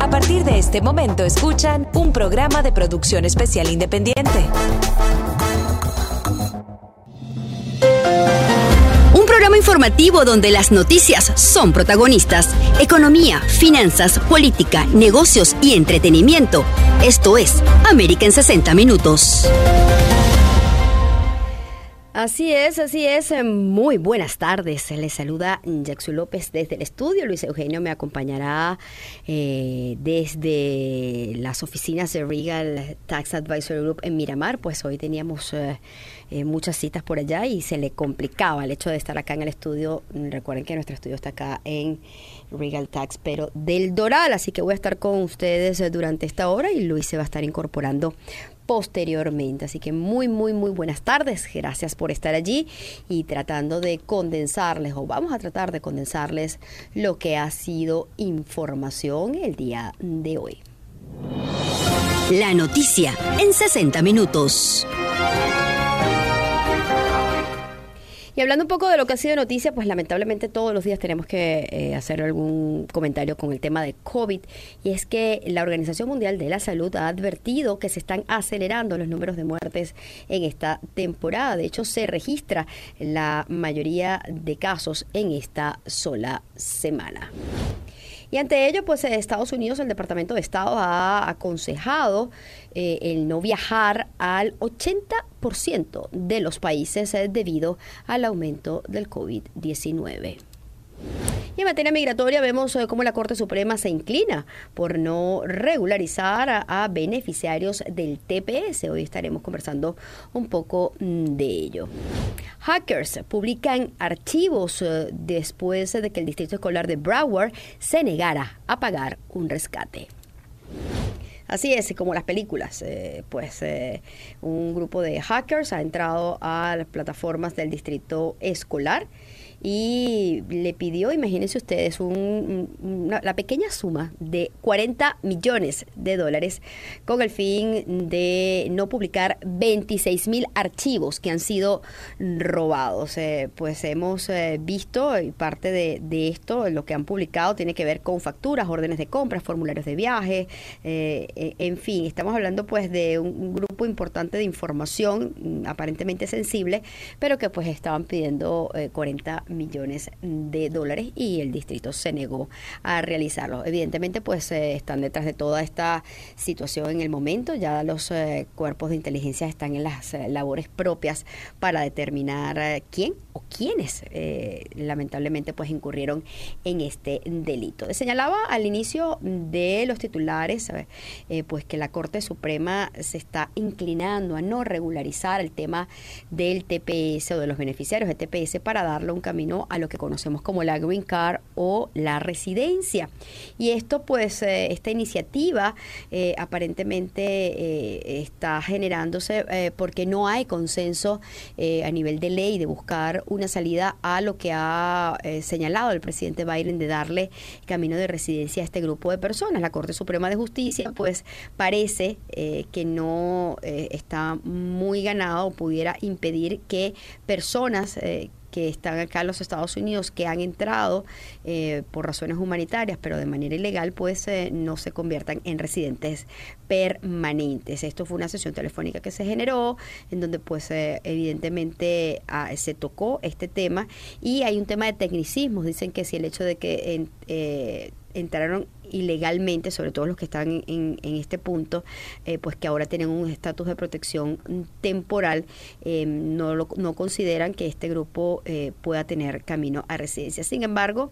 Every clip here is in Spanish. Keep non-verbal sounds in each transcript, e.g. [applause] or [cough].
A partir de este momento escuchan un programa de producción especial independiente. Un programa informativo donde las noticias son protagonistas. Economía, finanzas, política, negocios y entretenimiento. Esto es América en 60 Minutos. Así es, así es. Muy buenas tardes. Les saluda Jackson López desde el estudio. Luis Eugenio me acompañará eh, desde las oficinas de Regal Tax Advisory Group en Miramar. Pues hoy teníamos eh, eh, muchas citas por allá y se le complicaba el hecho de estar acá en el estudio. Recuerden que nuestro estudio está acá en Regal Tax, pero del Doral. Así que voy a estar con ustedes durante esta hora y Luis se va a estar incorporando posteriormente. Así que muy, muy, muy buenas tardes. Gracias por estar allí y tratando de condensarles, o vamos a tratar de condensarles lo que ha sido información el día de hoy. La noticia en 60 minutos. Y hablando un poco de lo que ha sido noticia, pues lamentablemente todos los días tenemos que eh, hacer algún comentario con el tema de COVID. Y es que la Organización Mundial de la Salud ha advertido que se están acelerando los números de muertes en esta temporada. De hecho, se registra la mayoría de casos en esta sola semana. Y ante ello, pues Estados Unidos, el Departamento de Estado ha aconsejado eh, el no viajar al 80% de los países eh, debido al aumento del COVID-19. Y en materia migratoria vemos eh, cómo la Corte Suprema se inclina por no regularizar a, beneficiarios del TPS. Hoy estaremos conversando un poco mm, de ello. Hackers publican archivos eh, después de que el Distrito Escolar de Broward se negara a pagar un rescate. Así es, como las películas, eh, pues un grupo de hackers ha entrado a las plataformas del distrito escolar y le pidió, imagínense ustedes, la pequeña suma de 40 millones de dólares con el fin de no publicar 26 mil archivos que han sido robados. Eh, pues hemos eh, visto y parte de, esto, lo que han publicado tiene que ver con facturas, órdenes de compras, formularios de viaje, eh, en fin, estamos hablando pues de un grupo importante de información mm, aparentemente sensible, pero que pues estaban pidiendo 40 millones de dólares y el distrito se negó a realizarlo. Evidentemente, pues eh, están detrás de toda esta situación en el momento. Ya los eh, cuerpos de inteligencia están en las eh, labores propias para determinar quién o quiénes lamentablemente pues incurrieron en este delito. Señalaba al inicio de los titulares pues que la Corte Suprema se está inclinando a no regularizar el tema del TPS o de los beneficiarios del TPS para darle un camino a lo que conocemos como la Green Card o la residencia. Y esto, pues, eh, esta iniciativa eh, aparentemente eh, está generándose porque no hay consenso a nivel de ley de buscar una salida a lo que ha señalado el presidente Biden de darle camino de residencia a este grupo de personas. La Corte Suprema de Justicia, pues, parece que no está muy ganado o pudiera impedir que personas que están acá en los Estados Unidos, que han entrado eh, por razones humanitarias, pero de manera ilegal, pues eh, no se conviertan en residentes permanentes. Esto fue una sesión telefónica que se generó, en donde pues eh, evidentemente ah, se tocó este tema y hay un tema de tecnicismos. Dicen que si el hecho de que entraron ilegalmente, sobre todo los que están en, este punto, eh, pues que ahora tienen un estatus de protección temporal, eh, no, lo, no consideran que este grupo eh, pueda tener camino a residencia. Sin embargo,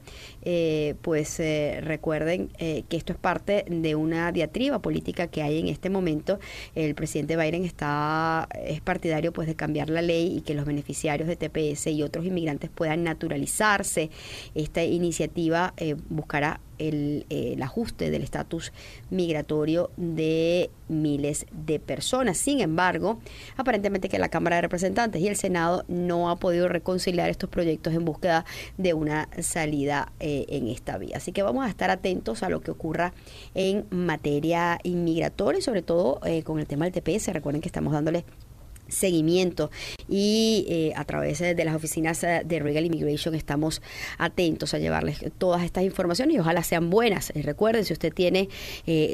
pues recuerden que esto es parte de una diatriba política que hay en este momento. El presidente Biden está es partidario pues de cambiar la ley y que los beneficiarios de TPS y otros inmigrantes puedan naturalizarse. Esta iniciativa buscará el, el ajuste del estatus migratorio de miles de personas. Sin embargo, aparentemente que la Cámara de Representantes y el Senado no ha podido reconciliar estos proyectos en búsqueda de una salida eh, en esta vía. Así que vamos a estar atentos a lo que ocurra en materia inmigratoria y sobre todo eh, con el tema del TPS. Recuerden que estamos dándole seguimiento y eh, a través de las oficinas eh, de Regal Immigration estamos atentos a llevarles todas estas informaciones y ojalá sean buenas. Eh, recuerden, si usted tiene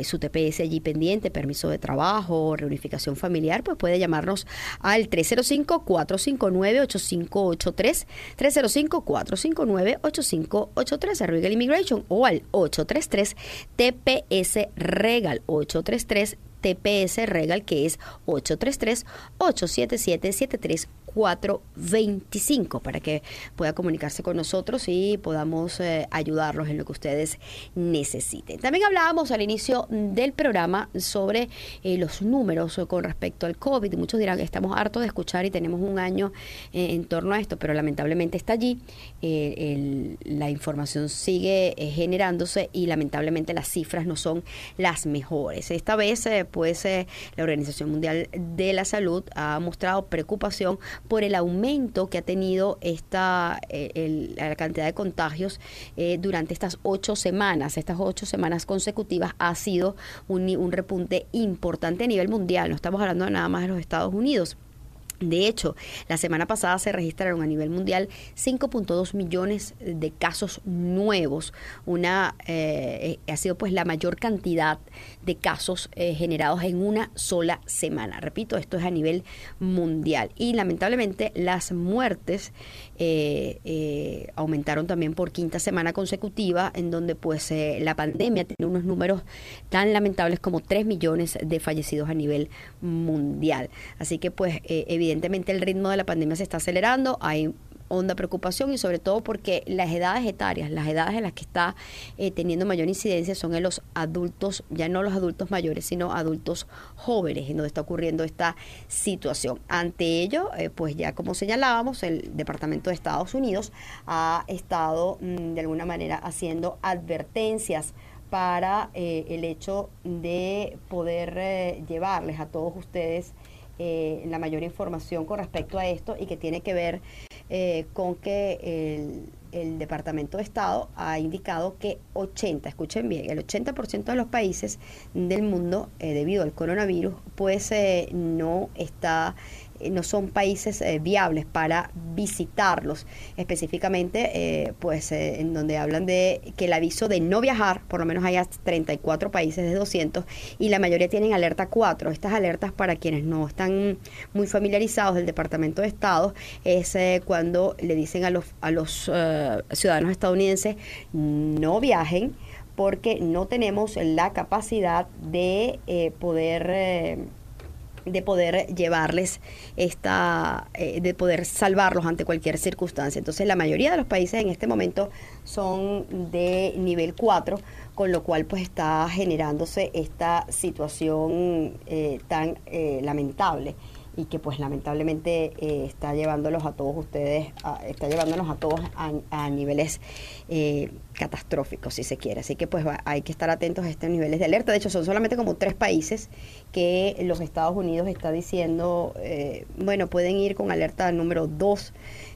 su TPS allí pendiente, permiso de trabajo, reunificación familiar, pues puede llamarnos al 305-459-8583, 305-459-8583 a Regal Immigration o al 833 TPS Regal 833 TPS Regal, que es 833-877-73 425 para que pueda comunicarse con nosotros y podamos eh, ayudarlos en lo que ustedes necesiten. También hablábamos al inicio del programa sobre eh, los números con respecto al COVID. Muchos dirán que estamos hartos de escuchar y tenemos un año eh, en torno a esto, pero lamentablemente está allí. la información sigue generándose y lamentablemente las cifras no son las mejores. Esta vez, pues, la Organización Mundial de la Salud ha mostrado preocupación por el aumento que ha tenido esta eh, la cantidad de contagios eh, durante estas ocho semanas. Estas ocho semanas consecutivas ha sido un, un repunte importante a nivel mundial. No estamos hablando nada más de los Estados Unidos. De hecho, la semana pasada se registraron a nivel mundial 5.2 millones de casos nuevos. Una eh, ha sido pues la mayor cantidad de casos eh, generados en una sola semana. Repito, esto es a nivel mundial y lamentablemente las muertes eh, aumentaron también por quinta semana consecutiva, en donde pues la pandemia tiene unos números tan lamentables como 3 millones de fallecidos a nivel mundial. Así que pues evidentemente evidentemente el ritmo de la pandemia se está acelerando, hay honda preocupación y sobre todo porque las edades etarias, las edades en las que está eh, teniendo mayor incidencia son en los adultos, ya no los adultos mayores, sino adultos jóvenes, en donde está ocurriendo esta situación. Ante ello, eh, pues ya como señalábamos, el Departamento de Estados Unidos ha estado mm, de alguna manera haciendo advertencias para eh, el hecho de poder llevarles a todos ustedes la mayor información con respecto a esto y que tiene que ver eh, con que el, Departamento de Estado ha indicado que 80, escuchen bien, el 80% de los países del mundo, eh, debido al coronavirus, pues no está eh, no son países eh, viables para visitarlos. Específicamente, eh, pues en donde hablan de que el aviso de no viajar, por lo menos hay 34 países de 200 y la mayoría tienen alerta 4. Estas alertas para quienes no están muy familiarizados del Departamento de Estado es cuando le dicen a los, a los ciudadanos estadounidenses no viajen porque no tenemos la capacidad de poder de poder llevarles esta, eh, de poder salvarlos ante cualquier circunstancia. Entonces la mayoría de los países en este momento son de nivel 4, con lo cual pues está generándose esta situación eh, tan eh, lamentable y que pues lamentablemente eh, está llevándolos a todos ustedes, está llevándonos a todos a, niveles eh, catastróficos, si se quiere. Así que pues hay que estar atentos a estos niveles de alerta. De hecho, son solamente como tres países que los Estados Unidos está diciendo, eh, bueno, pueden ir con alerta número dos.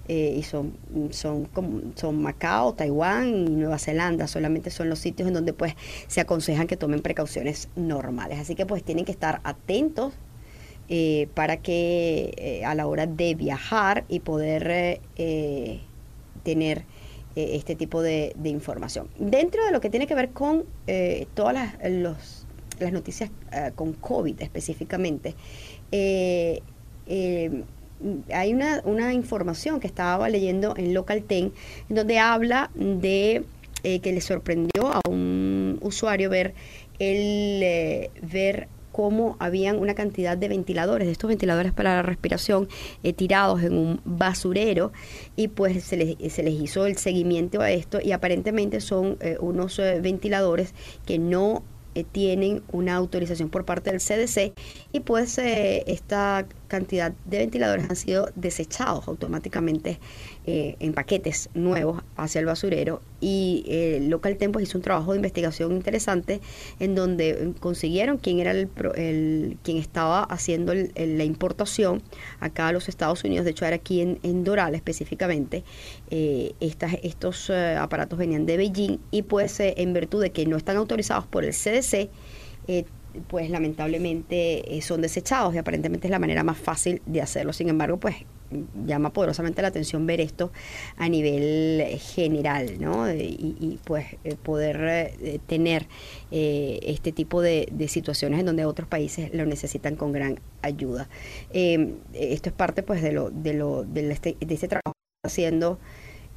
y son, son, son Macao, Taiwán y Nueva Zelanda, solamente son los sitios en donde pues se aconsejan que tomen precauciones normales. Así que pues tienen que estar atentos eh, para que eh, a la hora de viajar y poder eh, tener este tipo de, información. Dentro de lo que tiene que ver con todas las, los, las noticias con COVID específicamente, hay una, una, información que estaba leyendo en Local Ten, donde habla de que le sorprendió a un usuario ver el ver cómo habían una cantidad de ventiladores, de estos ventiladores para la respiración, eh, tirados en un basurero y pues se les, hizo el seguimiento a esto y aparentemente son eh, unos eh, ventiladores que no tienen una autorización por parte del CDC y pues esta cantidad de ventiladores han sido desechados automáticamente eh, en paquetes nuevos hacia el basurero y eh, Local Tempos hizo un trabajo de investigación interesante en donde consiguieron quién era el, el quien estaba haciendo la importación acá a los Estados Unidos, de hecho era aquí en, Doral específicamente, eh, estas, estos aparatos venían de Beijing y pues en virtud de que no están autorizados por el CDC, pues lamentablemente son desechados y aparentemente es la manera más fácil de hacerlo. Sin embargo, pues llama poderosamente la atención ver esto a nivel general, ¿no? Y, pues poder tener este tipo de, situaciones en donde otros países lo necesitan con gran ayuda. esto es parte pues de lo de lo de este, de este trabajo haciendo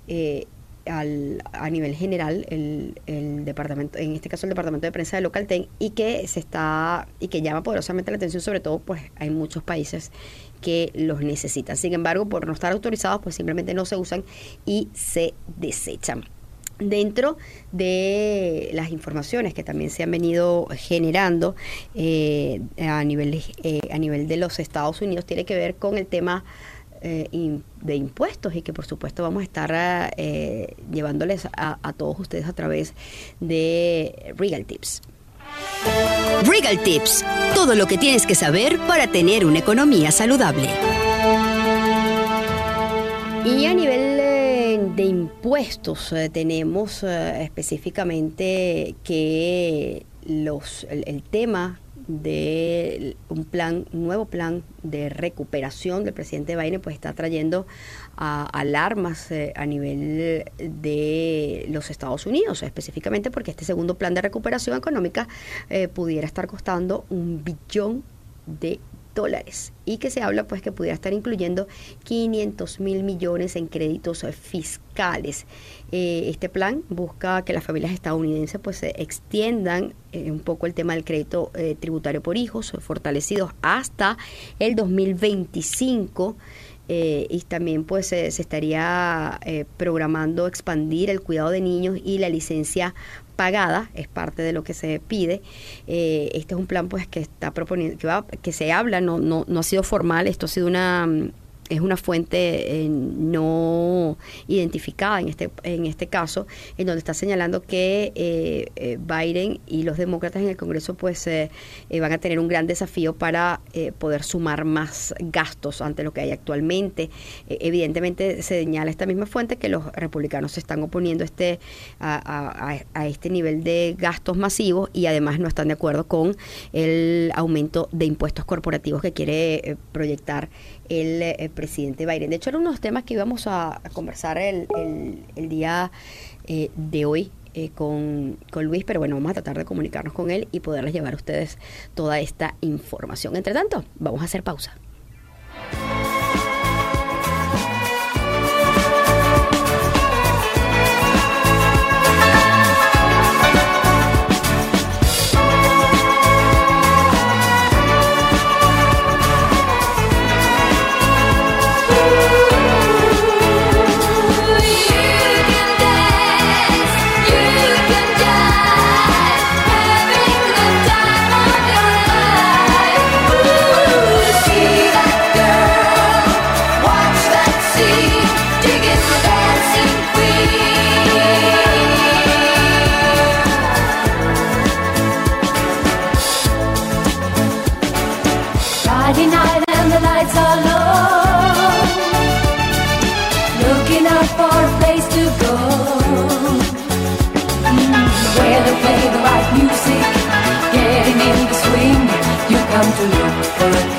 eh, al, a nivel general el, el, departamento, en este caso el departamento de prensa de Localten, y que se está, y que llama poderosamente la atención, sobre todo, pues hay muchos países que los necesitan. Sin embargo, por no estar autorizados, pues simplemente no se usan y se desechan. Dentro de las informaciones que también se han venido generando eh, a, nivel, eh, a nivel de los Estados Unidos, tiene que ver con el tema eh, de impuestos y que por supuesto vamos a estar eh, llevándoles a, todos ustedes a través de Regal Tips. Regal Tips, todo lo que tienes que saber para tener una economía saludable. Y a nivel eh, de impuestos tenemos específicamente que los, el tema de un plan, un nuevo plan de recuperación del presidente Biden, pues está trayendo alarmas eh, a nivel de los Estados Unidos, específicamente porque este segundo plan de recuperación económica eh, pudiera estar costando un billón de dólares y que se habla pues que pudiera estar incluyendo 500 mil millones en créditos fiscales. Eh, este plan busca que las familias estadounidenses pues se extiendan eh, un poco el tema del crédito eh, tributario por hijos fortalecidos hasta el 2025. y también pues se estaría programando expandir el cuidado de niños y la licencia pagada, es parte de lo que se pide. este es un plan pues que está proponiendo, que, va, que se habla, no, no, no ha sido formal, esto ha sido una es una fuente eh, no identificada en este, en este caso, en donde está señalando que eh, eh, Biden y los demócratas en el Congreso pues van a tener un gran desafío para poder sumar más gastos ante lo que hay actualmente. evidentemente se señala esta misma fuente que los republicanos se están oponiendo este, a este nivel de gastos masivos y además no están de acuerdo con el aumento de impuestos corporativos que quiere proyectar el, eh, presidente Biden. De hecho, era uno de los temas que íbamos a, conversar el, el, día eh, de hoy eh, con, con, Luis, pero bueno, vamos a tratar de comunicarnos con él y poderles llevar a ustedes toda esta información. Entre tanto, vamos a hacer pausa. time to look for it.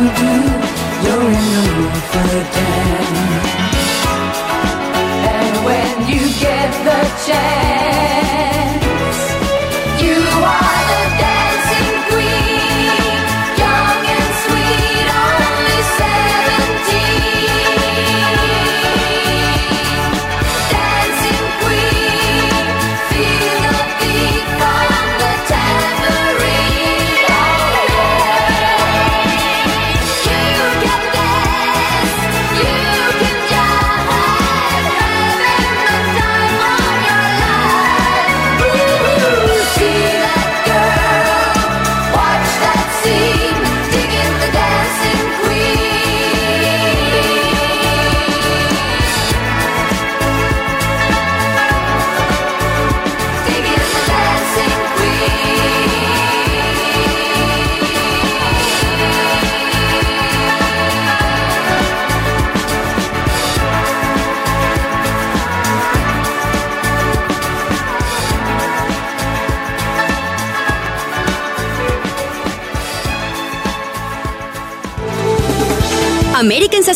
you do, you're in the mood for a dance.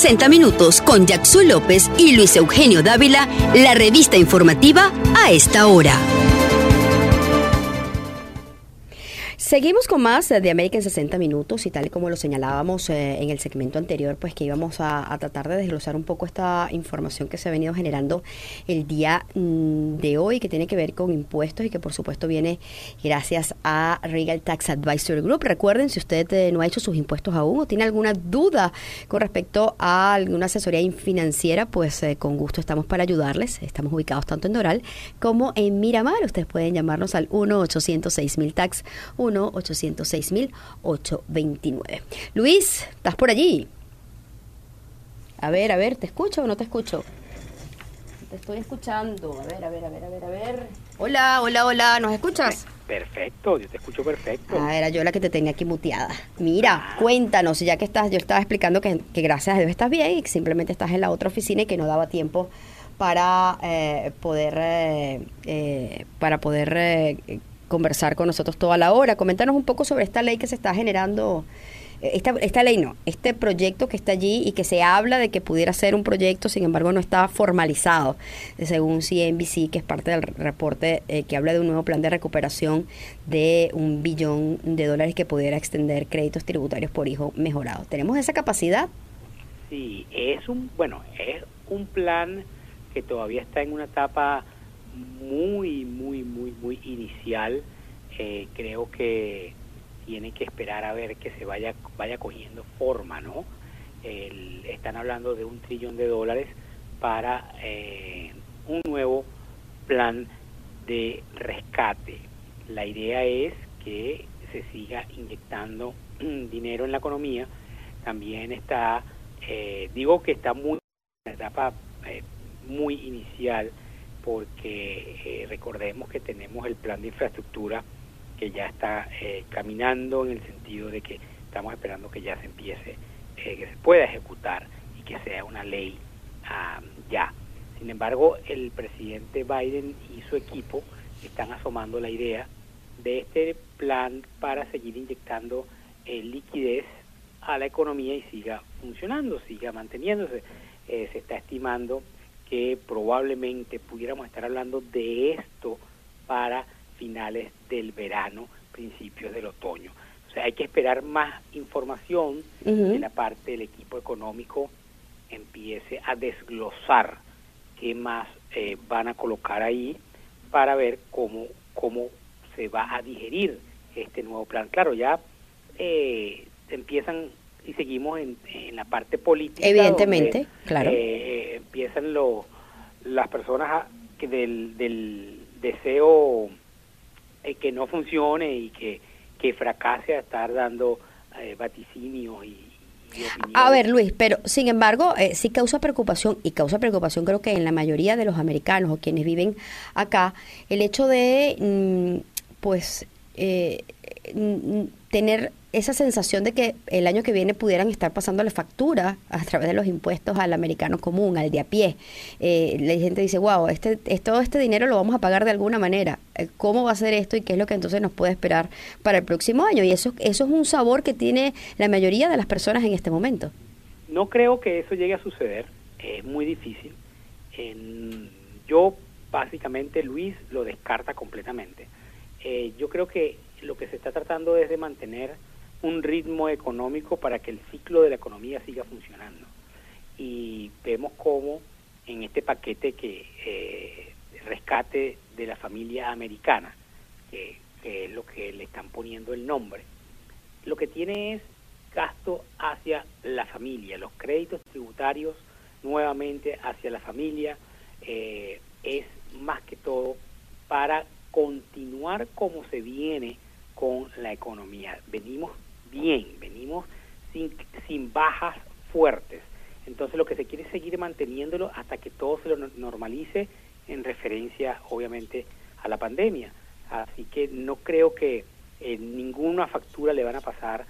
60 minutos con Jackson López y Luis Eugenio Dávila, la revista informativa a esta hora. Seguimos con más de América en 60 minutos y tal y como lo señalábamos eh, en el segmento anterior, pues que íbamos a, tratar de desglosar un poco esta información que se ha venido generando el día mm, de hoy, que tiene que ver con impuestos y que por supuesto viene gracias a Regal Tax Advisory Group. Recuerden, si usted eh, no ha hecho sus impuestos aún o tiene alguna duda con respecto a alguna asesoría financiera, pues eh, con gusto estamos para ayudarles. Estamos ubicados tanto en Doral como en Miramar. Ustedes pueden llamarnos al 1-806-1000 tax 1-806-829. Luis, ¿estás por allí? A ver, a ver, ¿te escucho o no te escucho? Te estoy escuchando. A ver, a ver, a ver, a ver, a ver. Hola, hola, hola, ¿nos escuchas? Perfecto, yo te escucho perfecto. Ah, era yo la que te tenía aquí muteada. Mira, cuéntanos, ya que estás, yo estaba explicando que, que gracias a Dios estás bien y que simplemente estás en la otra oficina y que no daba tiempo para eh, poder eh, eh, para poder conversar con nosotros toda la hora. Coméntanos un poco sobre esta ley que se está generando. eh, Esta, esta ley no, este proyecto que está allí y que se habla de que pudiera ser un proyecto, sin embargo no está formalizado, según CNBC, que es parte del reporte eh, que habla de un nuevo plan de recuperación de un billón de dólares que pudiera extender créditos tributarios por hijo mejorado. ¿Tenemos esa capacidad? Sí, es un, bueno, es un plan que todavía está en una etapa muy, muy, muy, muy inicial. Eh, creo que tiene que esperar a ver que se vaya, vaya cogiendo forma, ¿no? El- están hablando de un trillón de dólares para eh, un nuevo plan de rescate. La idea es que se siga inyectando [clears throat] dinero en la economía. También está, eh, digo que está muy en etapa eh, muy inicial porque eh, recordemos que tenemos el plan de infraestructura que ya está eh, caminando en el sentido de que estamos esperando que ya se empiece, eh, que se pueda ejecutar y que sea una ley ah, ya. Sin embargo, el presidente Biden y su equipo están asomando la idea de este plan para seguir inyectando eh, liquidez a la economía y siga funcionando, siga manteniéndose. Se está estimando que probablemente pudiéramos estar hablando de esto para finales del verano, principios del otoño. O sea, hay que esperar más información Ujú. de la parte del equipo económico empiece a desglosar qué más eh, van a colocar ahí para ver cómo, cómo se va a digerir este nuevo plan. Claro, ya eh, empiezan y seguimos en, en la parte política. Evidentemente, donde, claro. eh, empiezan lo- las personas a- que del, del deseo eh, que no funcione y que, que fracase a estar dando eh, vaticinios y. A ver, Luis, pero sin embargo, eh, sí causa preocupación, y causa preocupación creo que en la mayoría de los americanos o quienes viven acá, el hecho de, mm, pues, eh, tener esa sensación de que el año que viene pudieran estar pasándole factura a través de los impuestos al americano común, al de a pie. Eh, la gente dice, wow, este, es- todo este dinero lo vamos a pagar de alguna manera. Eh, ¿Cómo va a ser esto y qué es lo que entonces nos puede esperar para el próximo año? Y eso, eso es un sabor que tiene la mayoría de las personas en este momento. No creo que eso llegue a suceder, es muy difícil. Yo básicamente Luis lo descarta completamente. Eh, yo creo que lo que se está tratando es de mantener un ritmo económico para que el ciclo de la economía siga funcionando. Y vemos cómo en este paquete que eh, rescate de la familia americana, que, es lo que le están poniendo el nombre, lo que tiene es gasto hacia la familia, los créditos tributarios nuevamente hacia la familia, eh, es más que todo para continuar como se viene con la economía. Venimos bien, venimos sin, sin bajas fuertes. Entonces lo que se quiere es seguir manteniéndolo hasta que todo se lo no- normalice en referencia obviamente a la pandemia. Así que no creo que eh, ninguna factura le van a pasar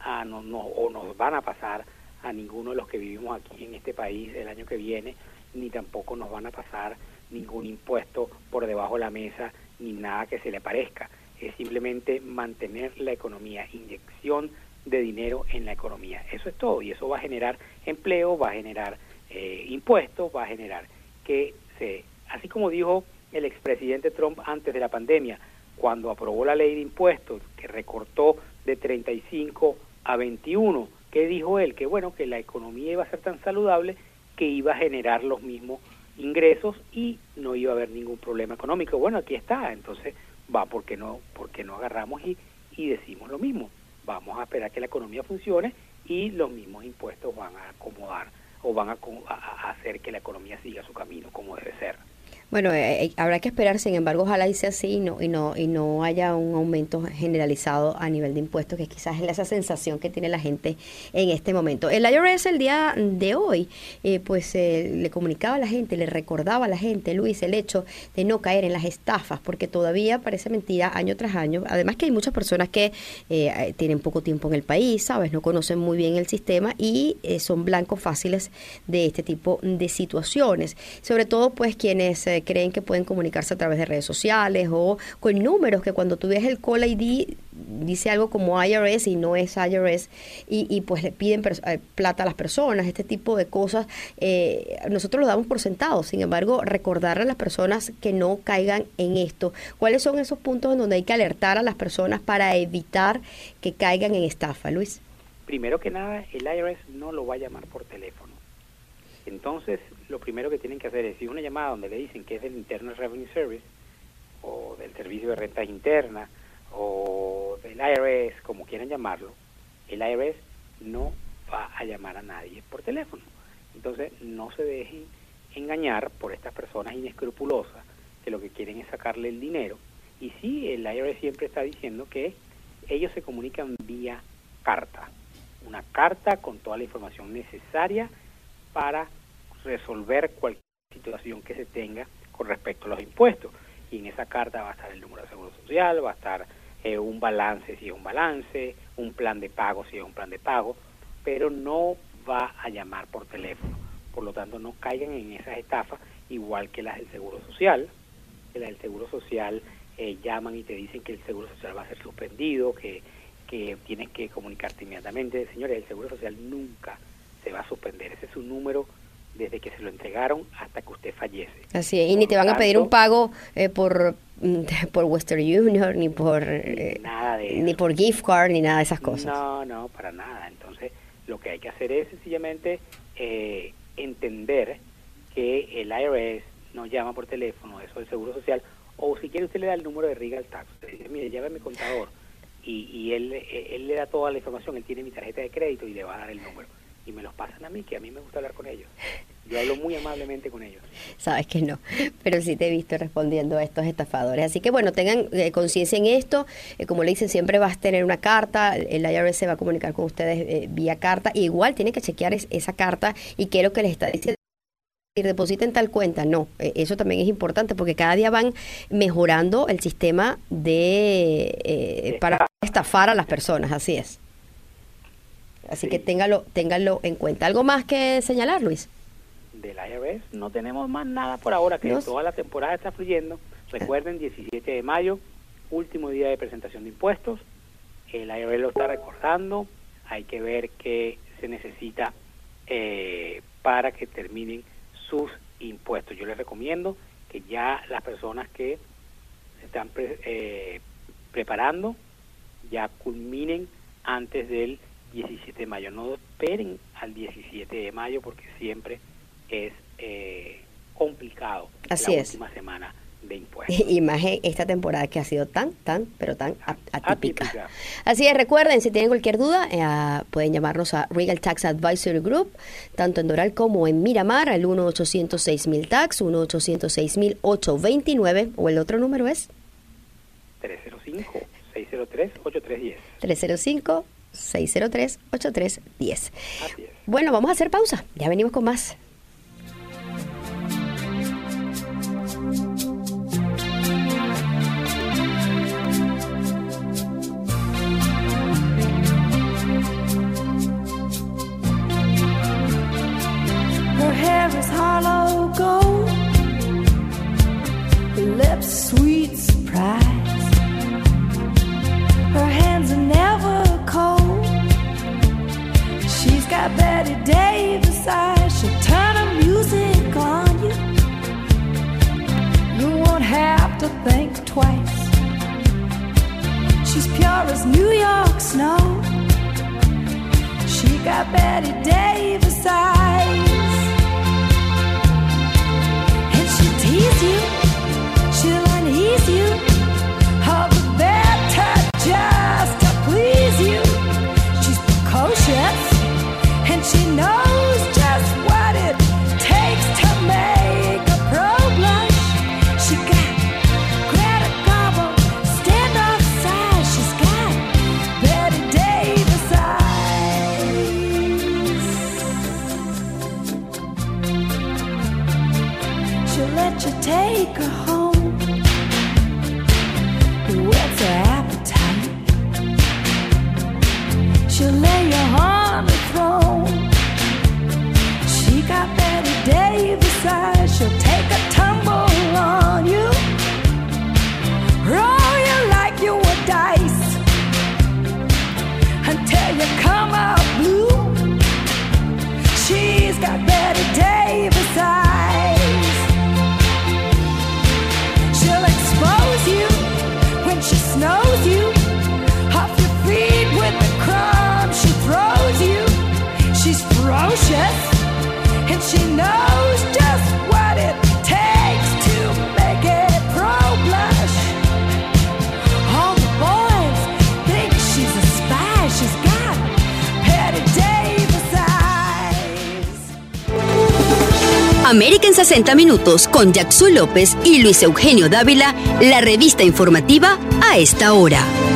a no, no- o nos van a pasar a ninguno de los que vivimos aquí en este país el año que viene, ni tampoco nos van a pasar ningún impuesto por debajo de la mesa, ni nada que se le parezca. Es simplemente mantener la economía, inyección de dinero en la economía. Eso es todo y eso va a generar empleo, va a generar eh, impuestos, va a generar que se, así como dijo el expresidente Trump antes de la pandemia, cuando aprobó la ley de impuestos que recortó de 35 a 21, ¿qué dijo él? Que bueno, que la economía iba a ser tan saludable que iba a generar los mismos ingresos y no iba a haber ningún problema económico. Bueno, aquí está, entonces va porque no, porque no agarramos y, decimos lo mismo. Vamos a esperar que la economía funcione y los mismos impuestos van a acomodar o van a- a hacer que la economía siga su camino como debe ser. Bueno, eh, eh, habrá que esperar, sin embargo, ojalá sea así y no, y no, y no haya un aumento generalizado a nivel de impuestos, que quizás es esa sensación que tiene la gente en este momento. El IRS el día de hoy, eh, pues eh, le comunicaba a la gente, le recordaba a la gente, Luis, el hecho de no caer en las estafas, porque todavía parece mentira año tras año. Además que hay muchas personas que eh, eh, tienen poco tiempo en el país, ¿sabes? No conocen muy bien el sistema y son blancos fáciles de este tipo de situaciones. Sobre todo, pues, quienes creen que pueden comunicarse a través de redes sociales o con números que cuando tú ves el Call ID dice algo como IRS y no es IRS y, y pues le piden eh, plata a las personas, este tipo de cosas, eh, nosotros lo damos por sentado. Sin embargo, recordarle a las personas que no caigan en esto. ¿Cuáles son esos puntos en donde hay que alertar a las personas para evitar que caigan en estafa, Luis? Primero que nada, el IRS no lo va a llamar por teléfono. Entonces, lo primero que tienen que hacer es, si una llamada donde le dicen que es del Internal Revenue Service, o del Servicio de Rentas Internas, o del IRS, como quieran llamarlo, el IRS no va a llamar a nadie por teléfono. Entonces, no se dejen engañar por estas personas inescrupulosas que lo que quieren es sacarle el dinero. Y sí, el IRS siempre está diciendo que ellos se comunican vía carta. Una carta con toda la información necesaria para resolver cualquier situación que se tenga con respecto a los impuestos. Y en esa carta va a estar el número de seguro social, va a estar eh, un balance si es un balance, un plan de pago si es un plan de pago, pero no va a llamar por teléfono. Por lo tanto, no caigan en esas estafas, igual que las del seguro social, las del seguro social eh, llaman y te dicen que el seguro social va a ser suspendido, que, que tienes que comunicarte inmediatamente. Señores, el seguro social nunca se va a suspender. Ese es su número desde que se lo entregaron hasta que usted fallece. Así es, y Por ni te van a pedir un pago eh, por, [laughs] por Western Union, ni por, eh, Nada de ni por gift card, ni nada de esas cosas. No, no, para nada. Entonces, lo que hay que hacer es sencillamente eh, entender que el IRS no llama por teléfono, eso del Seguro Social, o si quiere usted le da el número de Regal Tax. Usted dice, mire, llévame mi contador. Y, y él, eh, él le da toda la información, él tiene mi tarjeta de crédito y le va a dar el número. Y me los pasan a mí, que a mí me gusta hablar con ellos. Yo hablo muy amablemente con ellos. Sabes que no, pero sí te he visto respondiendo a estos estafadores. Así que bueno, tengan eh, conciencia en esto. Eh, como le dicen, siempre vas a tener una carta, el IRS se va a comunicar con ustedes eh, vía carta. Igual tienen que chequear es- esa carta y qué es lo que les está diciendo. decir, depositen tal cuenta, no, eso también es importante porque cada día van mejorando el sistema de eh, para estafar a las personas, así es. Así Sí. que téngalo, téngalo en cuenta. ¿Algo más que señalar, Luis? del IRS. No tenemos más nada por ahora, que toda la temporada está fluyendo. Recuerden, 17 de mayo, último día de presentación de impuestos. El IRS lo está recordando. Hay que ver qué se necesita eh, para que terminen sus impuestos. Yo les recomiendo que ya las personas que se están pre- eh, preparando ya culminen antes del 17 de mayo. No esperen al 17 de mayo porque siempre es eh, complicado la última semana de impuestos. [laughs] Y más esta temporada que ha sido tan, tan, pero tan ah, atípica. Así es, recuerden, si tienen cualquier duda, eh, ah, pueden llamarnos a Regal Tax Advisory Group, tanto en Doral como en Miramar, al 1-800-6000 TAX, 1-800-6000-829, o el otro número es... 305-603-8310. 305 603-8310. Bueno, vamos a hacer pausa. Ya venimos con más. hollow gold, lips sweet surprise, her hands never cold. Got Betty Davis eyes. She'll turn her music on you. You won't have to think twice. She's pure as New York snow. She got Betty Davis eyes. And she'll tease you, she'll unease you. En 60 minutos con Jackson López y Luis Eugenio Dávila, la revista informativa a esta hora.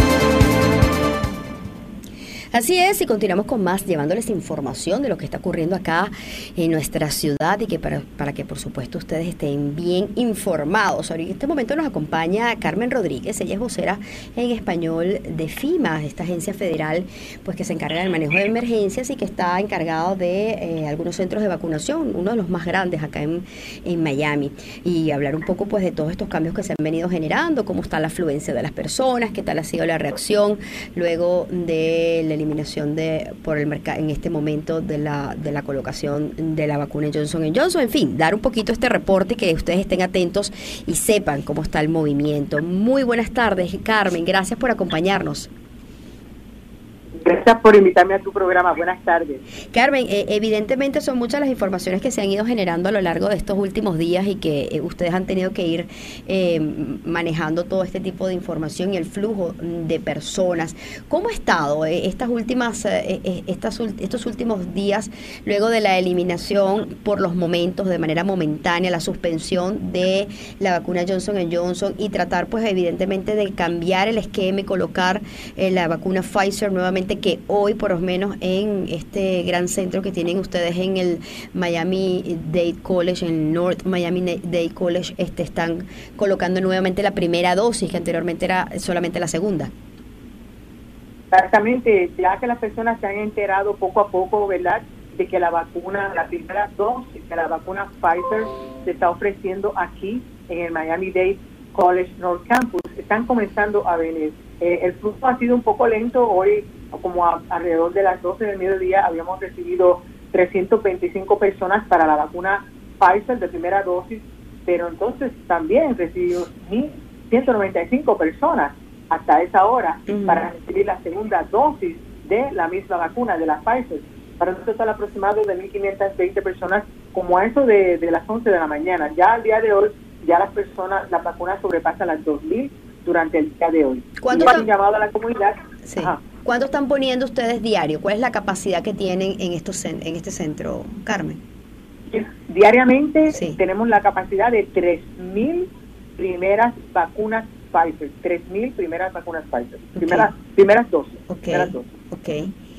Así es, y continuamos con más, llevándoles información de lo que está ocurriendo acá en nuestra ciudad y que para, para que por supuesto ustedes estén bien informados. Ahora, en este momento nos acompaña Carmen Rodríguez, ella es vocera en español de FIMA, esta agencia federal pues que se encarga del manejo de emergencias y que está encargado de eh, algunos centros de vacunación, uno de los más grandes acá en, en Miami, y hablar un poco pues de todos estos cambios que se han venido generando, cómo está la afluencia de las personas, qué tal ha sido la reacción luego de la eliminación de por el mercado en este momento de la de la colocación de la vacuna Johnson Johnson, en fin, dar un poquito este reporte que ustedes estén atentos y sepan cómo está el movimiento. Muy buenas tardes, Carmen, gracias por acompañarnos. Gracias por invitarme a tu programa. Buenas tardes. Carmen, eh, evidentemente son muchas las informaciones que se han ido generando a lo largo de estos últimos días y que eh, ustedes han tenido que ir eh, manejando todo este tipo de información y el flujo de personas. ¿Cómo ha estado eh, estas últimas, estos últimos días luego de la eliminación por los momentos, de manera momentánea, la suspensión de la vacuna Johnson Johnson y tratar, pues, evidentemente de cambiar el esquema y colocar la vacuna Pfizer nuevamente que hoy, por lo menos en este gran centro que tienen ustedes en el Miami Dade College, en North Miami Dade College, este, están colocando nuevamente la primera dosis, que anteriormente era solamente la segunda. Exactamente, ya que las personas se han enterado poco a poco, ¿verdad?, de que la vacuna, la primera dosis de la vacuna Pfizer se está ofreciendo aquí en el Miami Dade College North Campus. Están comenzando a venir. Eh, el flujo ha sido un poco lento. Hoy, como a- alrededor de las 12 del mediodía, habíamos recibido 325 personas para la vacuna Pfizer de primera dosis, pero entonces también recibimos 1.195 personas hasta esa hora para recibir la segunda dosis de la misma vacuna, de la Pfizer. Para un total aproximado de 1.520 personas, como a eso de, de las 11 de la mañana. Ya al día de hoy, ya las personas, las vacunas sobrepasan las 2.000 durante el día de hoy. ¿Cuánto un llamado a la comunidad. Sí. ¿Cuánto están poniendo ustedes diario? ¿Cuál es la capacidad que tienen en, estos, en este centro, Carmen? Diariamente Sí. tenemos la capacidad de 3.000 primeras vacunas Pfizer. 3.000 primeras vacunas Pfizer. Primeras, primeras dosis. Ok, Primeras dosis. ok.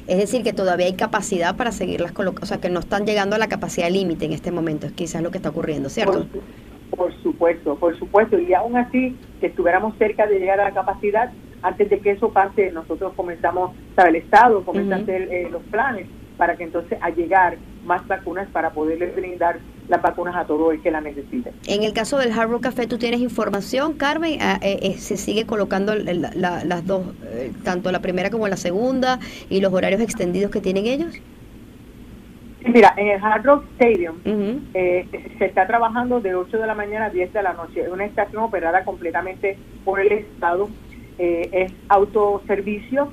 Es decir, que todavía hay capacidad para seguirlas colocando, o sea, que no están llegando a la capacidad límite en este momento, es quizás lo que está ocurriendo, ¿cierto? Por, por supuesto, por supuesto. Y aún así, que estuviéramos cerca de llegar a la capacidad, antes de que eso pase, nosotros comenzamos, sabe, el Estado comienza a hacer eh, los planes para que entonces a llegar más vacunas para poderle brindar las vacunas a todo el que la necesite. En el caso del Hard Rock Café, ¿tú tienes información, Carmen? Ah, eh, eh, ¿Se sigue colocando la- la- las dos, tanto la primera como la segunda, y los horarios extendidos que tienen ellos? Mira, en el Hard Rock Stadium eh, se está trabajando de 8 de la mañana a 10 de la noche. Es una estación operada completamente por el Estado. eh, es autoservicio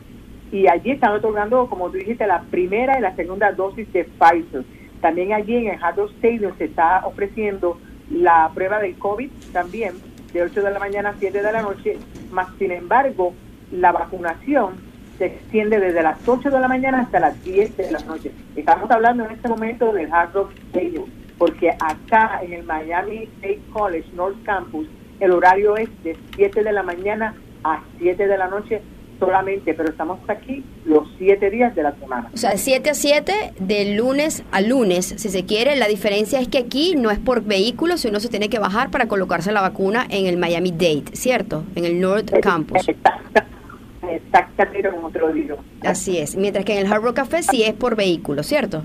y allí están otorgando, como tú dijiste, la primera y la segunda dosis de Pfizer. También allí en el Hard Rock Stadium se está ofreciendo la prueba del COVID también de 8 de la mañana a 7 de la noche. Más sin embargo, la vacunación se extiende desde las 8 de la mañana hasta las 10 de la noche. Estamos hablando en este momento del Hard Rock Stadium, porque acá en el Miami State College North Campus el horario es de 7 de la mañana a 7 de la noche solamente, pero estamos aquí los 7 días de la semana. O sea, de 7 a 7, de lunes a lunes, si se quiere. La diferencia es que aquí no es por vehículo, sino se tiene que bajar para colocarse la vacuna en el Miami Dade, ¿cierto? En el North Campus. Así es. Mientras que en el Hard Rock Café sí es por vehículo, ¿cierto?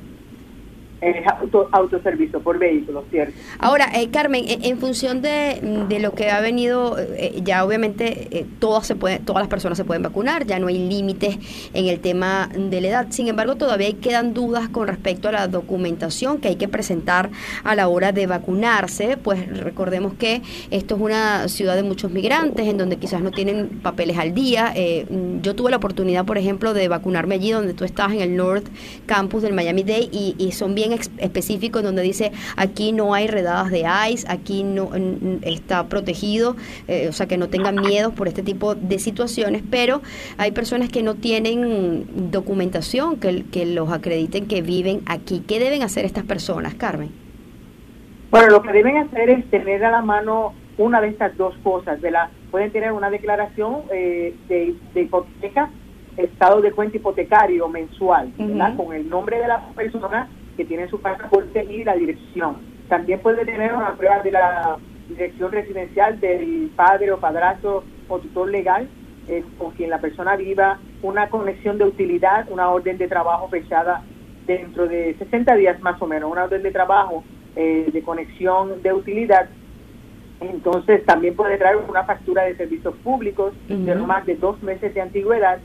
Auto, autoservicio por vehículo, ¿cierto? Ahora, eh, Carmen, en, en función de, de lo que ha venido, eh, ya obviamente eh, todas se pueden, todas las personas se pueden vacunar, ya no hay límites en el tema de la edad. Sin embargo, todavía quedan dudas con respecto a la documentación que hay que presentar a la hora de vacunarse. Pues recordemos que esto es una ciudad de muchos migrantes, en donde quizás no tienen papeles al día. Eh, mm, yo tuve la oportunidad, por ejemplo, de vacunarme allí donde tú estás en el North Campus del Miami Dade y, y son bien ex- específicos donde dice aquí no hay redadas de ICE, aquí no está protegido, eh, o sea que no tengan miedo por este tipo de situaciones, pero hay personas que no tienen documentación que, que los acrediten que viven aquí. ¿Qué deben hacer estas personas, Carmen? Bueno, lo que deben hacer es tener a la mano una de estas dos cosas. De la, pueden tener una declaración eh, de, de hipoteca, estado de cuenta hipotecario mensual, con el nombre de la persona que tiene su pasaporte y la dirección. También puede tener una prueba de la dirección residencial del padre o padrastro o tutor legal eh, con quien la persona viva, una conexión de utilidad, una orden de trabajo fechada dentro de 60 días más o menos, una orden de trabajo eh, de conexión de utilidad. Entonces también puede traer una factura de servicios públicos de no más de dos meses de antigüedad.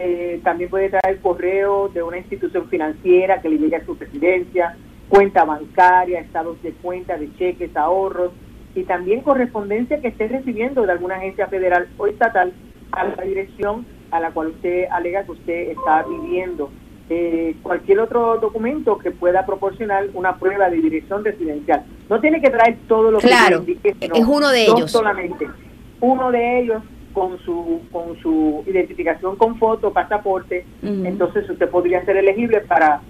Eh, también puede traer correo de una institución financiera que le llegue a su residencia, cuenta bancaria, estados de cuenta, de cheques, ahorros y también correspondencia que esté recibiendo de alguna agencia federal o estatal a la dirección a la cual usted alega que usted está viviendo. Eh, cualquier otro documento que pueda proporcionar una prueba de dirección residencial. No tiene que traer todo lo Claro, que indique, sino es uno de ellos. solamente. Uno de ellos con su con su identificación con foto, pasaporte, entonces usted podría ser elegible para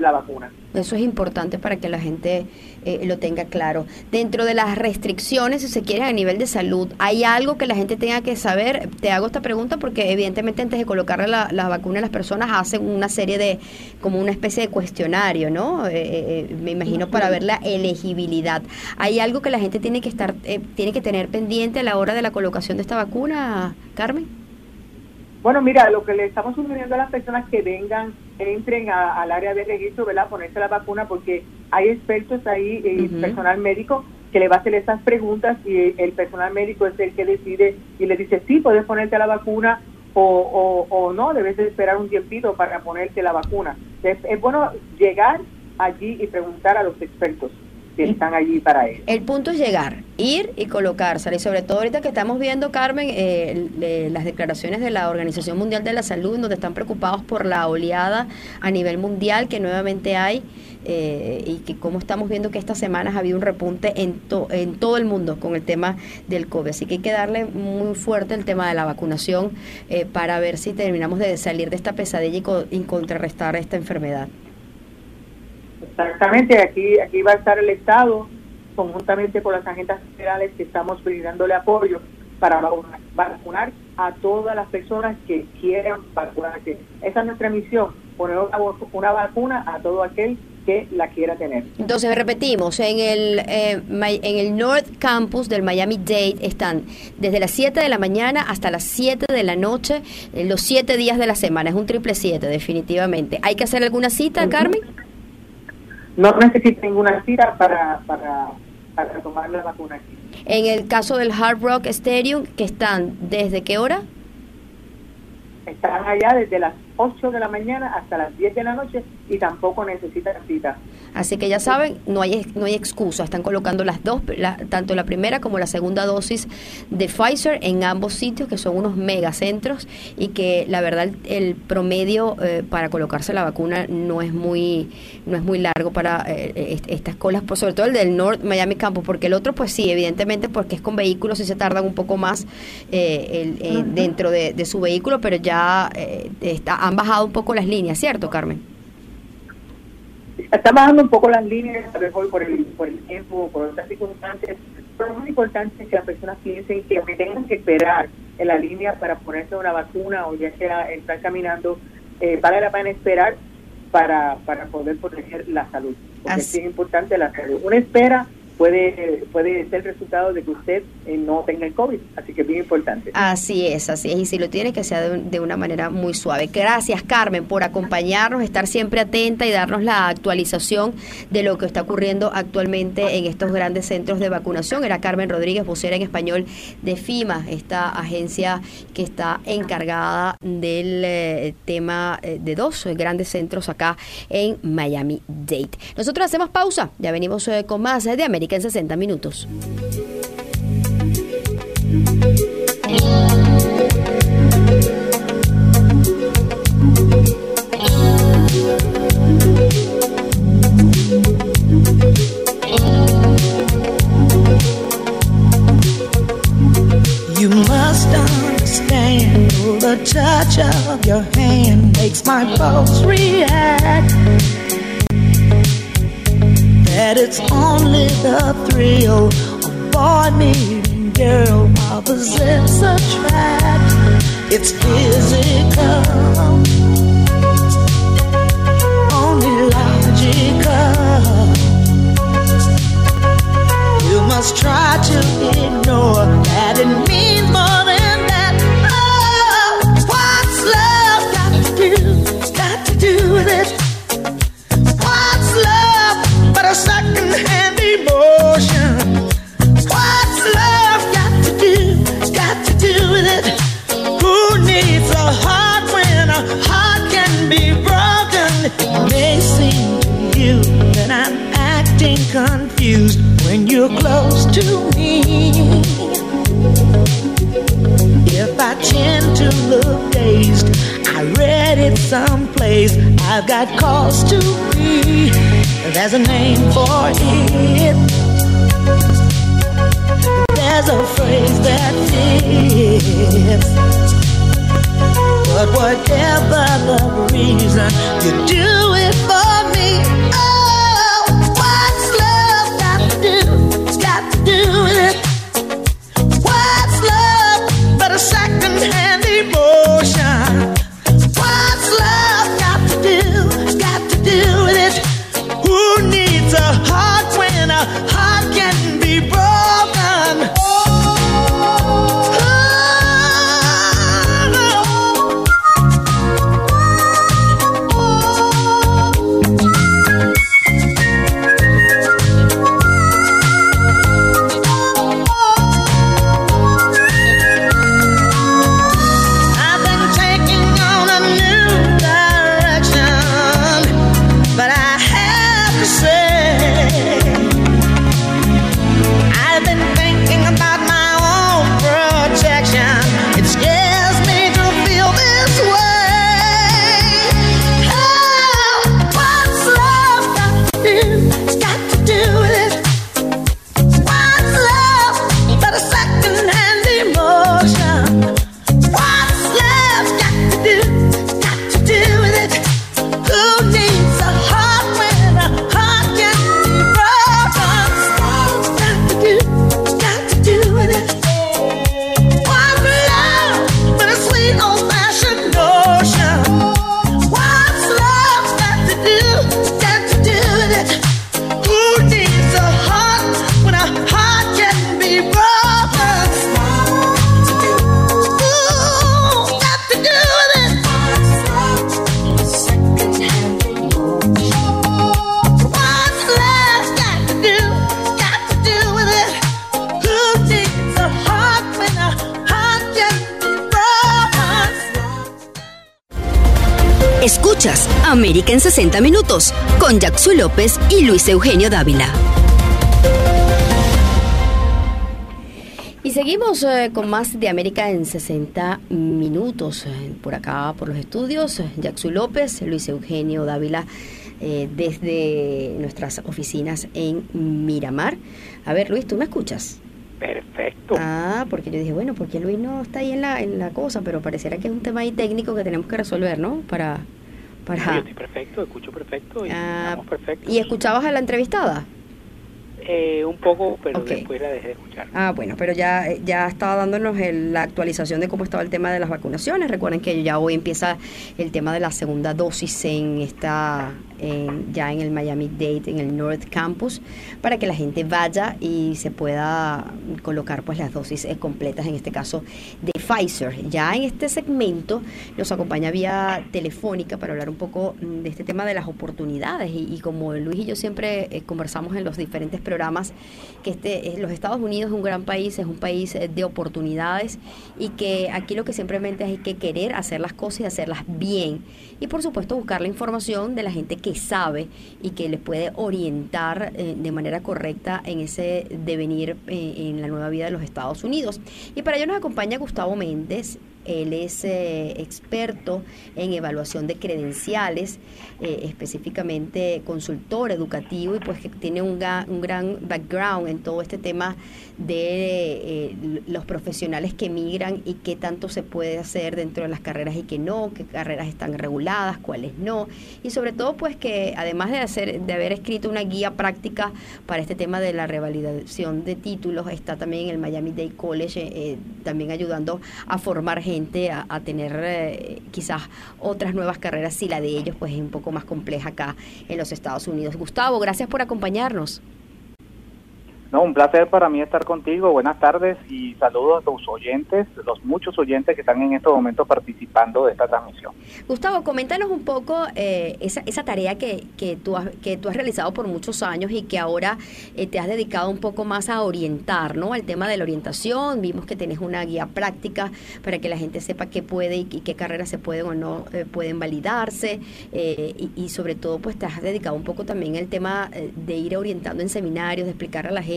la vacuna. Eso es importante para que la gente eh, lo tenga claro. Dentro de las restricciones, si se quiere, a nivel de salud, ¿hay algo que la gente tenga que saber? Te hago esta pregunta porque evidentemente antes de colocarle la, la vacuna a las personas hacen una serie de, como una especie de cuestionario, ¿no? Eh, eh, me imagino para ver la elegibilidad. ¿Hay algo que la gente tiene que estar, eh, tiene que tener pendiente a la hora de la colocación de esta vacuna, Carmen? Bueno, mira, lo que le estamos sugiriendo a las personas que vengan, entren a- al área de registro, ¿verdad? Ponerse la vacuna porque hay expertos ahí, eh, personal médico, que le va a hacer esas preguntas y el personal médico es el que decide y le dice, sí, puedes ponerte la vacuna o, o, o no, debes de esperar un tiempito para ponerte la vacuna. Es, es bueno llegar allí y preguntar a los expertos que están allí para eso. El punto es llegar, ir y colocársela. Y sobre todo ahorita que estamos viendo, Carmen, eh, las declaraciones de la Organización Mundial de la Salud, donde están preocupados por la oleada a nivel mundial que nuevamente hay. eh, y que como estamos viendo que estas semanas ha habido un repunte en, to- en todo el mundo con el tema del COVID. Así que hay que darle muy fuerte el tema de la vacunación eh, para ver si terminamos de salir de esta pesadilla y, co- y contrarrestar esta enfermedad. Exactamente, aquí, aquí va a estar el Estado conjuntamente con las agencias federales que estamos brindándole apoyo para vacunar, vacunar a todas las personas que quieran vacunarse. Esa es nuestra misión, poner una, vacuna a todo aquel que la quiera tener. Entonces repetimos, en el, eh, en el North Campus del Miami Dade están desde las 7 de la mañana hasta las 7 de la noche, eh, los 7 días de la semana. Es un triple 7 definitivamente. ¿Hay que hacer alguna cita. Carmen? No necesita ninguna cita para, para, para tomar la vacuna aquí. En el caso del Hard Rock Stadium, que están desde qué hora? Están allá desde las 8 de la mañana hasta las 10 de la noche y tampoco necesitan cita. Así que ya saben, no hay no hay excusa. Están colocando las dos, la- tanto la primera como la segunda dosis de Pfizer en ambos sitios, que son unos megacentros y que la verdad el, promedio eh, para colocarse la vacuna no es muy no es muy largo para eh, est- estas colas, pues, sobre todo el del North Miami Campus, porque el otro pues sí, evidentemente porque es con vehículos y se tardan un poco más eh, el- eh, dentro de, de su vehículo, pero ya eh, está, han bajado un poco las líneas, ¿cierto, Carmen? Está bajando un poco las líneas, a lo mejor por el, por el tiempo, por otras circunstancias, pero lo más importante es que las personas piensen que aunque tengan que esperar en la línea para ponerse una vacuna o ya sea estar caminando, eh, vale la pena esperar para, para poder proteger la salud. Porque Así- sí es importante la salud. Una espera puede, puede ser resultado de que usted eh, no tenga el COVID, así que es bien importante. Así es, así es. Y si lo tiene, que sea de, un- de una manera muy suave. Gracias, Carmen, por acompañarnos, estar siempre atenta y darnos la actualización de lo que está ocurriendo actualmente en estos grandes centros de vacunación. Era Carmen Rodríguez, vocera en español de FIMA, esta agencia que está encargada del eh, tema eh, de dos grandes centros acá en Miami Dade. Nosotros hacemos pausa, ya venimos con más de América en 60 minutos. You must understand the touch of your hand makes my pulse react. That it's only the thrill of boy meeting girl opposites attract. It's physical, only logical. You must try to ignore that it means you con Jackson López y Luis Eugenio Dávila. Y seguimos eh, con más de América en 60 minutos. Eh, por acá, por los estudios, Jackson López, Luis Eugenio Dávila, eh, desde nuestras oficinas en Miramar. A ver, Luis, ¿tú me escuchas? Perfecto. Ah, porque yo dije, bueno, porque Luis no está ahí en la, en la cosa, pero pareciera que es un tema ahí técnico que tenemos que resolver, ¿no? Para... Yo para... estoy perfecto, escucho perfecto y Ah. ¿Y escuchabas a la entrevistada? Eh, un poco, pero después la dejé de escuchar. Ah, bueno, pero ya, ya estaba dándonos el- la actualización de cómo estaba el tema de las vacunaciones. Recuerden que ya hoy empieza el tema de la segunda dosis en esta, en- ya en el Miami Dade, en el North Campus, para que la gente vaya y se pueda colocar pues las dosis eh, completas, en este caso de Pfizer. Ya en este segmento nos acompaña vía telefónica para hablar un poco mm, de este tema de las oportunidades y, como Luis y yo siempre eh, conversamos en los diferentes programas que este eh, los Estados Unidos es un gran país, es un país eh, de oportunidades y que aquí lo que simplemente hay que querer hacer las cosas y hacerlas bien y por supuesto buscar la información de la gente que sabe y que les puede orientar eh, de manera correcta en ese devenir eh, en la nueva vida de los Estados Unidos. Y para ello nos acompaña Gustavo Méndez. Él es eh, experto en evaluación de credenciales, eh, específicamente consultor educativo y pues que tiene un, gran background en todo este tema de eh, los profesionales que migran y qué tanto se puede hacer dentro de las carreras y qué no, qué carreras están reguladas, cuáles no. Y sobre todo pues que además de, hacer, de haber escrito una guía práctica para este tema de la revalidación de títulos, está también en el Miami Dade College también ayudando a formar gente, a, a tener eh, quizás otras nuevas carreras si la de ellos pues es un poco más compleja acá en los Estados Unidos. Gustavo, gracias por acompañarnos. No, un placer para mí estar contigo. Buenas tardes y saludos a tus oyentes, los muchos oyentes que están en estos momentos participando de esta transmisión. Gustavo, coméntanos un poco eh, esa, tarea que, que, tú has, que tú has realizado por muchos años y que ahora eh, te has dedicado un poco más a orientar, ¿no? Al tema de la orientación. Vimos que tienes una guía práctica para que la gente sepa qué puede y, qué carreras se pueden o no eh, pueden validarse. y, y sobre todo, pues te has dedicado un poco también al tema de ir orientando en seminarios, de explicar a la gente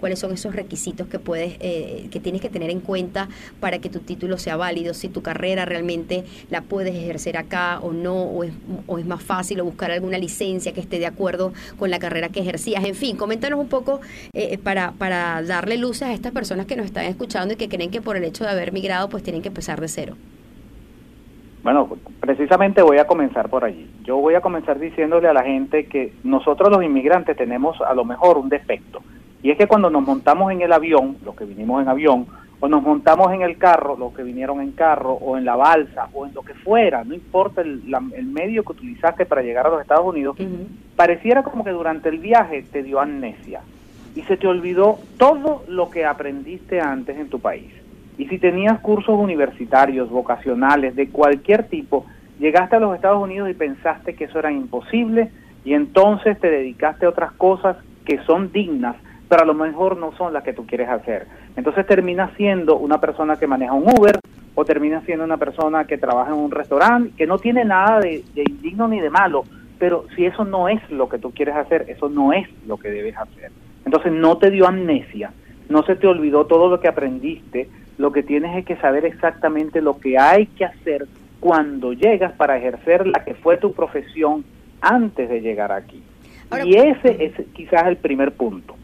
cuáles son esos requisitos que puedes, eh, que tienes que tener en cuenta para que tu título sea válido, si tu carrera realmente la puedes ejercer acá o no, o es, o es más fácil o buscar alguna licencia que esté de acuerdo con la carrera que ejercías. En fin, coméntanos un poco eh, para, para darle luces a estas personas que nos están escuchando y que creen que por el hecho de haber migrado pues tienen que empezar de cero. Bueno, precisamente voy a comenzar por allí. Yo voy a comenzar diciéndole a la gente que nosotros los inmigrantes tenemos a lo mejor un defecto. Y es que cuando nos montamos en el avión, los que vinimos en avión, o nos montamos en el carro, los que vinieron en carro, o en la balsa, o en lo que fuera, no importa el, la- el medio que utilizaste para llegar a los Estados Unidos, pareciera como que durante el viaje te dio amnesia y se te olvidó todo lo que aprendiste antes en tu país. Y si tenías cursos universitarios, vocacionales, de cualquier tipo, llegaste a los Estados Unidos y pensaste que eso era imposible y entonces te dedicaste a otras cosas que son dignas, pero a lo mejor no son las que tú quieres hacer. Entonces terminas siendo una persona que maneja un Uber o terminas siendo una persona que trabaja en un restaurante, que no tiene nada de, de indigno ni de malo, pero si eso no es lo que tú quieres hacer, eso no es lo que debes hacer. Entonces no te dio amnesia, no se te olvidó todo lo que aprendiste, lo que tienes es que saber exactamente lo que hay que hacer cuando llegas para ejercer la que fue tu profesión antes de llegar aquí. Ahora- y ese es quizás el primer punto.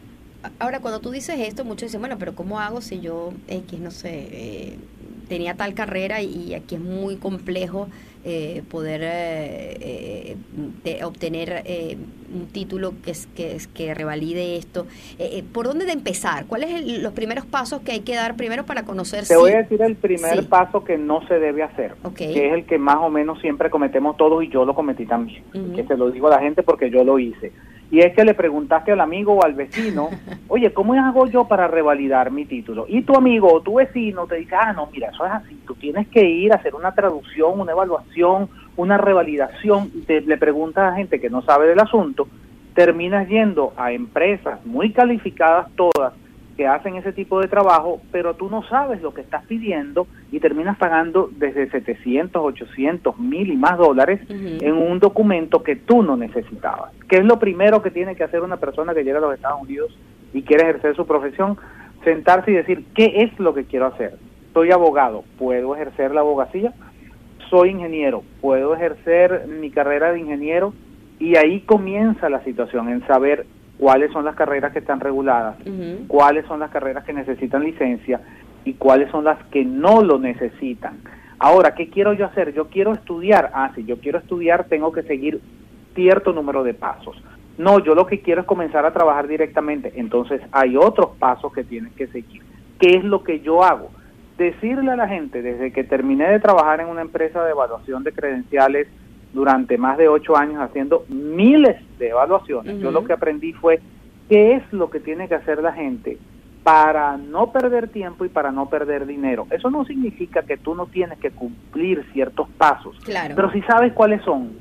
Ahora, cuando tú dices esto, muchos dicen, bueno, pero ¿cómo hago si yo, X, no sé, eh, tenía tal carrera y, y aquí es muy complejo eh, poder eh, eh, de- obtener eh, un título que, es, que, es- que revalide esto? Eh, eh, ¿Por dónde de empezar? ¿Cuáles son los primeros pasos que hay que dar primero para conocer Te voy a decir el primer Sí. paso que no se debe hacer, que es el que más o menos siempre cometemos todos y yo lo cometí también. Que se lo digo a la gente porque yo lo hice. Y es que le preguntaste al amigo o al vecino, [laughs] oye, ¿cómo hago yo para revalidar mi título? Y tu amigo o tu vecino te dice, ah, no, mira, eso es así, tú tienes que ir a hacer una traducción, una evaluación, una revalidación, y te, le preguntas a gente que no sabe del asunto, terminas yendo a empresas muy calificadas todas, que hacen ese tipo de trabajo, pero tú no sabes lo que estás pidiendo y terminas pagando desde 700, 800, 1000 y más dólares en un documento que tú no necesitabas. ¿Qué es lo primero que tiene que hacer una persona que llega a los Estados Unidos y quiere ejercer su profesión? Sentarse y decir, ¿qué es lo que quiero hacer? Soy abogado, ¿puedo ejercer la abogacía? Soy ingeniero, ¿puedo ejercer mi carrera de ingeniero? Y ahí comienza la situación, en saber cuáles son las carreras que están reguladas, cuáles son las carreras que necesitan licencia y cuáles son las que no lo necesitan. Ahora, ¿qué quiero yo hacer? Yo quiero estudiar. Ah, si yo quiero estudiar, tengo que seguir cierto número de pasos. No, yo lo que quiero es comenzar a trabajar directamente. Entonces, hay otros pasos que tienes que seguir. ¿Qué es lo que yo hago? Decirle a la gente, desde que terminé de trabajar en una empresa de evaluación de credenciales durante más de ocho años haciendo miles de evaluaciones, yo lo que aprendí fue qué es lo que tiene que hacer la gente para no perder tiempo y para no perder dinero. Eso no significa que tú no tienes que cumplir ciertos pasos, Claro. pero si sabes cuáles son,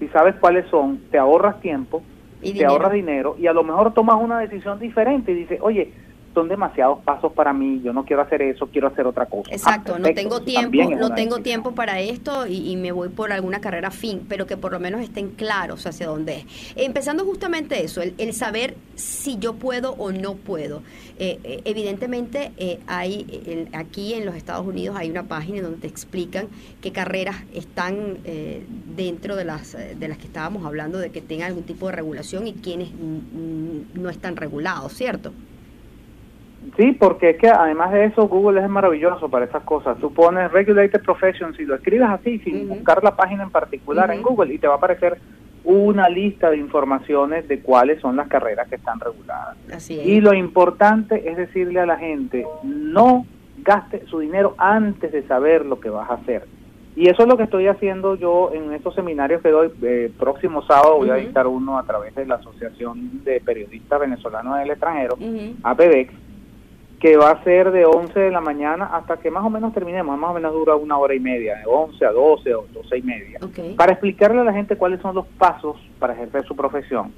si sabes cuáles son, te ahorras tiempo, Y te dinero. ahorras dinero y a lo mejor tomas una decisión diferente y dices, oye, son demasiados pasos para mí, yo no quiero hacer eso, quiero hacer otra cosa. Ah, Exacto, no perfecto, tengo tiempo, no tengo decisión. tiempo para esto y, y me voy por alguna carrera fin, pero que por lo menos estén claros hacia dónde es. Empezando justamente eso, el, el saber si yo puedo o no puedo. Eh, eh, evidentemente, eh, hay el- aquí en los Estados Unidos hay una página donde te explican qué carreras están eh, dentro de las de las que estábamos hablando de que tengan algún tipo de regulación y quienes no están regulados, ¿cierto? Sí, porque es que además de eso, Google es maravilloso para esas cosas. Tú pones Regulated Professions y lo escribes así, sin buscar la página en particular en. Google, y te va a aparecer una lista de informaciones de cuáles son las carreras que están reguladas. Así es. Y lo importante es decirle a la gente, no gaste su dinero antes de saber lo que vas a hacer. Y eso es lo que estoy haciendo yo en estos seminarios que doy. Eh, próximo sábado voy a dictar uno a través de la Asociación de Periodistas Venezolanos del Extranjero, Ujú. Que va a ser de 11 de la mañana hasta que más o menos terminemos, más o menos dura una hora y media, de 11 a 12 o 12 y media, para explicarle a la gente cuáles son los pasos para ejercer su profesión,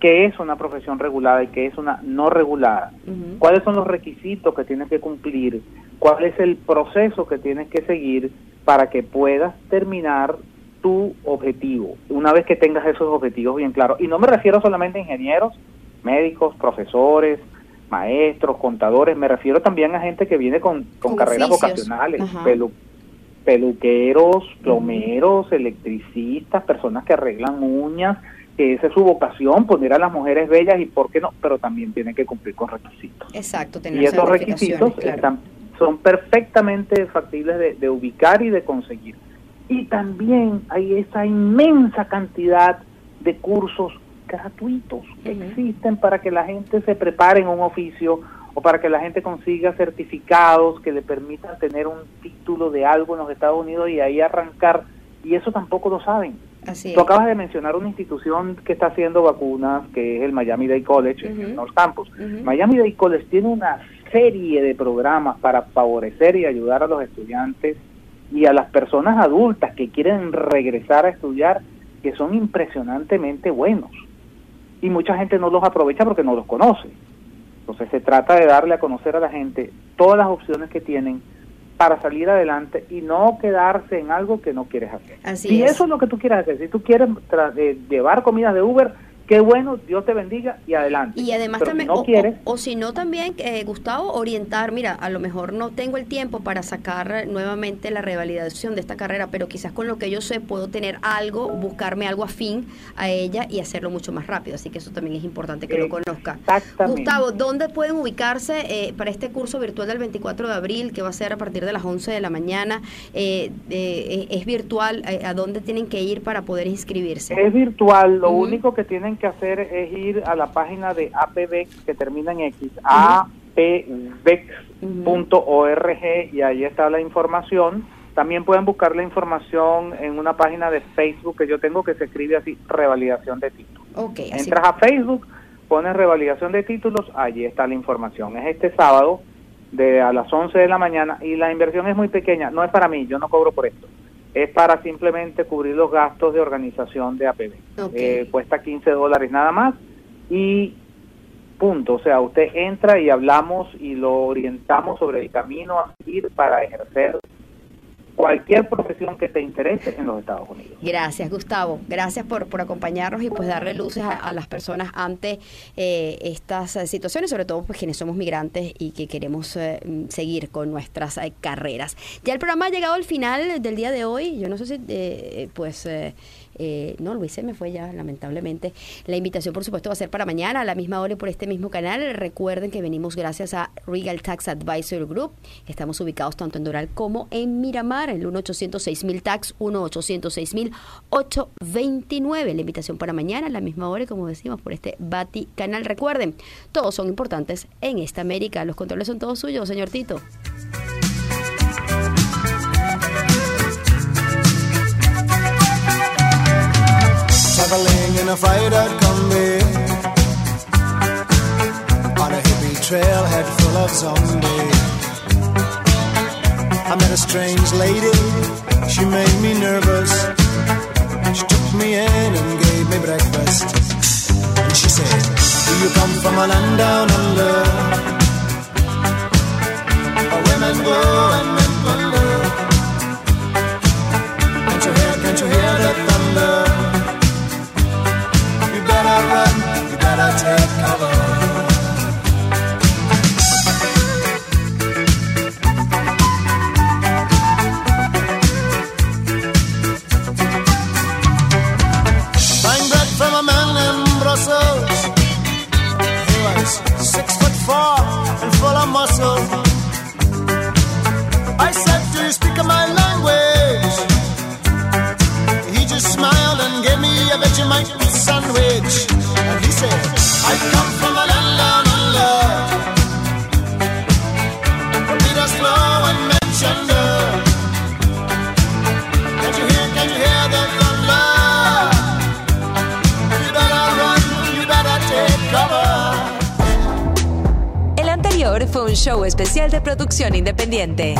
qué es una profesión regulada y qué es una no regulada, cuáles son los requisitos que tienes que cumplir, cuál es el proceso que tienes que seguir para que puedas terminar tu objetivo, una vez que tengas esos objetivos bien claros. Y no me refiero solamente a ingenieros, médicos, profesores, maestros, contadores, me refiero también a gente que viene con, con Con carreras oficios. vocacionales, pelu- peluqueros, plomeros, electricistas, personas que arreglan uñas, que esa es su vocación, poner a las mujeres bellas y por qué no, pero también tienen que cumplir con requisitos. Exacto, tener Y esos requisitos claro. están, son perfectamente factibles de, de ubicar y de conseguir. Y también hay esa inmensa cantidad de cursos gratuitos que existen para que la gente se prepare en un oficio o para que la gente consiga certificados que le permitan tener un título de algo en los Estados Unidos y ahí arrancar. Y eso tampoco lo saben. Así Tú acabas de mencionar una institución que está haciendo vacunas, que es el Miami Dade College, en Ujú. el North Campus. Miami Dade College tiene una serie de programas para favorecer y ayudar a los estudiantes y a las personas adultas que quieren regresar a estudiar, que son impresionantemente buenos. Y mucha gente no los aprovecha porque no los conoce. Entonces se trata de darle a conocer a la gente todas las opciones que tienen para salir adelante y no quedarse en algo que no quieres hacer. Así es. eso es lo que tú quieres hacer, si tú quieres tra- llevar comidas de Uber, qué bueno, Dios te bendiga y adelante. Y además Pero si también, no o, quieres, o- o si no también, eh, Gustavo, orientar, mira, a lo mejor no tengo el tiempo para sacar nuevamente la revalidación de esta carrera, pero quizás con lo que yo sé puedo tener algo, buscarme algo afín a ella y hacerlo mucho más rápido. Así que eso también es importante que lo conozca. Gustavo, ¿dónde pueden ubicarse eh, para este curso virtual del 24 de abril, que va a ser a partir de las 11 de la mañana? Eh, eh, es virtual, eh, ¿a dónde tienen que ir para poder inscribirse? Es virtual, lo Ujú. único que tienen que hacer es ir a la página de APVEX que termina en X, apvex.org y ahí está la información. También pueden buscar la información en una página de Facebook que yo tengo que se escribe así, revalidación de títulos. Ok, así. Entras a Facebook, pones revalidación de títulos, allí está la información. Es este sábado de a las 11 de la mañana y la inversión es muy pequeña, no es para mí, yo no cobro por esto. Es para simplemente cubrir los gastos de organización de APB. Ok. Eh, cuesta 15 dólares nada más y Punto. O sea, usted entra y hablamos y lo orientamos sobre el camino a seguir para ejercer cualquier profesión que te interese en los Estados Unidos. Gracias, Gustavo. Gracias por, por acompañarnos y pues darle luces a, las personas ante eh, estas situaciones, sobre todo pues quienes somos migrantes y que queremos eh, seguir con nuestras eh, carreras. Ya el programa ha llegado al final del día de hoy. Yo no sé si eh, pues eh, no, Luis se me fue ya, lamentablemente. La invitación, por supuesto, va a ser para mañana a la misma hora y por este mismo canal. Recuerden que venimos gracias a Regal Tax Advisor Group. Estamos ubicados tanto en Doral como en Miramar, el 1-806-1000 Tax, 1-806-829. La invitación para mañana a la misma hora y como decimos, por este Bati canal. Recuerden, todos son importantes en esta América. Los controles son todos suyos, señor Tito. Traveling in a freighter combi on a hippie trailhead full of zombies. I met a strange lady, she made me nervous. She took me in and gave me breakfast. And she said, Do you come from a land down under? Where women go and men wonder. Can't you hear, can't you hear the Take. come. Producción independiente.